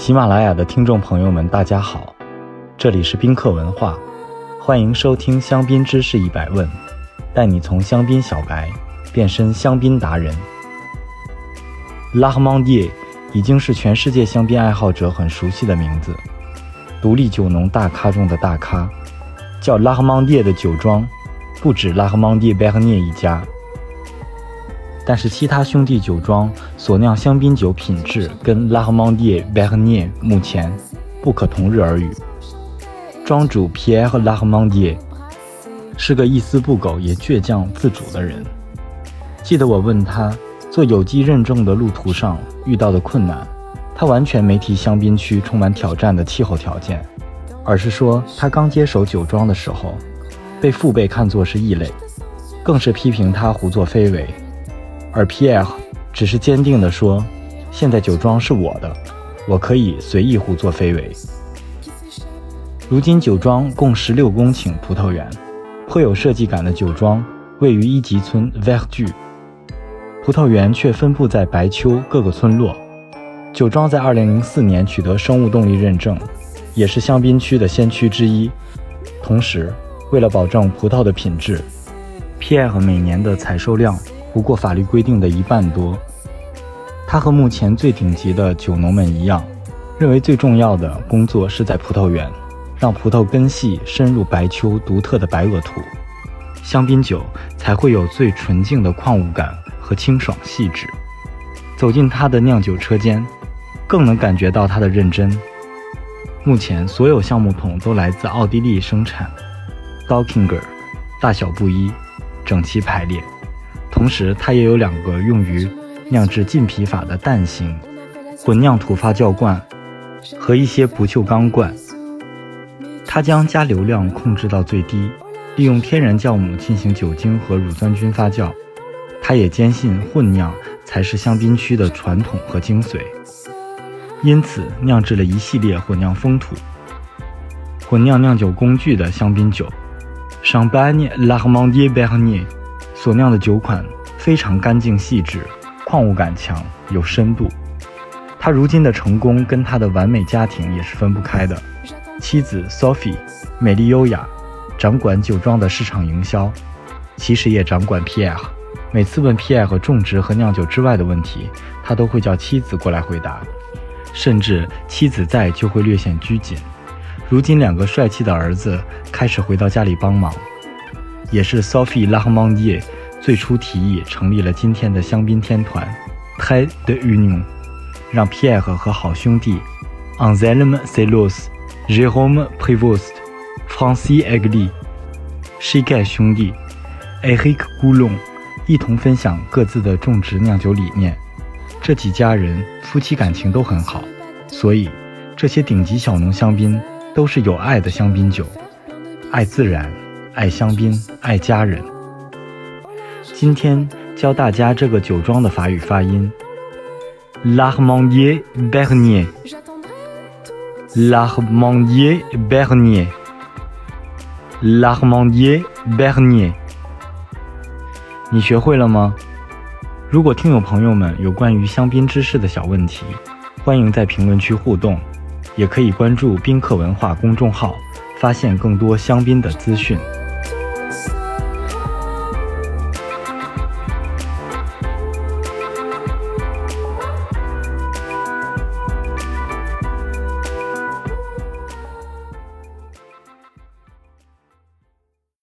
喜马拉雅的听众朋友们，大家好，这里是宾客文化，欢迎收听香槟知识一百问，带你从香槟小白变身香槟达人。拉赫芒迪已经是全世界香槟爱好者很熟悉的名字，独立酒农大咖中的大咖，叫拉赫芒迪的酒庄不止拉赫芒迪贝赫涅一家。但是其他兄弟酒庄所酿香槟酒品质跟拉赫芒迪贝赫涅目前不可同日而语。庄主皮埃和拉赫芒迪是个一丝不苟也倔强自主的人。记得我问他做有机认证的路途上遇到的困难，他完全没提香槟区充满挑战的气候条件，而是说他刚接手酒庄的时候被父辈看作是异类，更是批评他胡作非为。而 Pierre 只是坚定地说：“现在酒庄是我的，我可以随意胡作非为。”如今酒庄共十六公顷葡萄园，颇有设计感的酒庄位于一级村 v e r g u 葡萄园却分布在白丘各个村落。酒庄在2004年取得生物动力认证，也是香槟区的先驱之一。同时，为了保证葡萄的品质，Pierre 每年的采收量。不过法律规定的一半多。他和目前最顶级的酒农们一样，认为最重要的工作是在葡萄园，让葡萄根系深入白丘独特的白垩土，香槟酒才会有最纯净的矿物感和清爽细致。走进他的酿酒车间，更能感觉到他的认真。目前所有橡木桶都来自奥地利生产 d o k i n g e r 大小不一，整齐排列。同时，它也有两个用于酿制浸皮法的蛋形混酿土发酵罐和一些不锈钢罐。它将加流量控制到最低，利用天然酵母进行酒精和乳酸菌发酵。他也坚信混酿才是香槟区的传统和精髓，因此酿制了一系列混酿风土、混酿酿酒工具的香槟酒。Champagne La r m a n d i e Bernier。所酿的酒款非常干净细致，矿物感强，有深度。他如今的成功跟他的完美家庭也是分不开的。妻子 Sophie 美丽优雅，掌管酒庄的市场营销，其实也掌管 Pierre。每次问 Pierre 种植和酿酒之外的问题，他都会叫妻子过来回答，甚至妻子在就会略显拘谨。如今两个帅气的儿子开始回到家里帮忙。也是 Sophie l a h m a n d i e 最初提议成立了今天的香槟天团 t a i de Union，让 Pierre 和好兄弟 Anselme Celos、Jérôme Prévost、Francis Egli、s h i g a 兄弟 Eric Goulon 一同分享各自的种植酿酒理念。这几家人夫妻感情都很好，所以这些顶级小农香槟都是有爱的香槟酒，爱自然。爱香槟，爱家人。今天教大家这个酒庄的法语发音：L'Armandier Bernier，L'Armandier Bernier，L'Armandier Bernier。你学会了吗？如果听友朋友们有关于香槟知识的小问题，欢迎在评论区互动，也可以关注宾客文化公众号，发现更多香槟的资讯。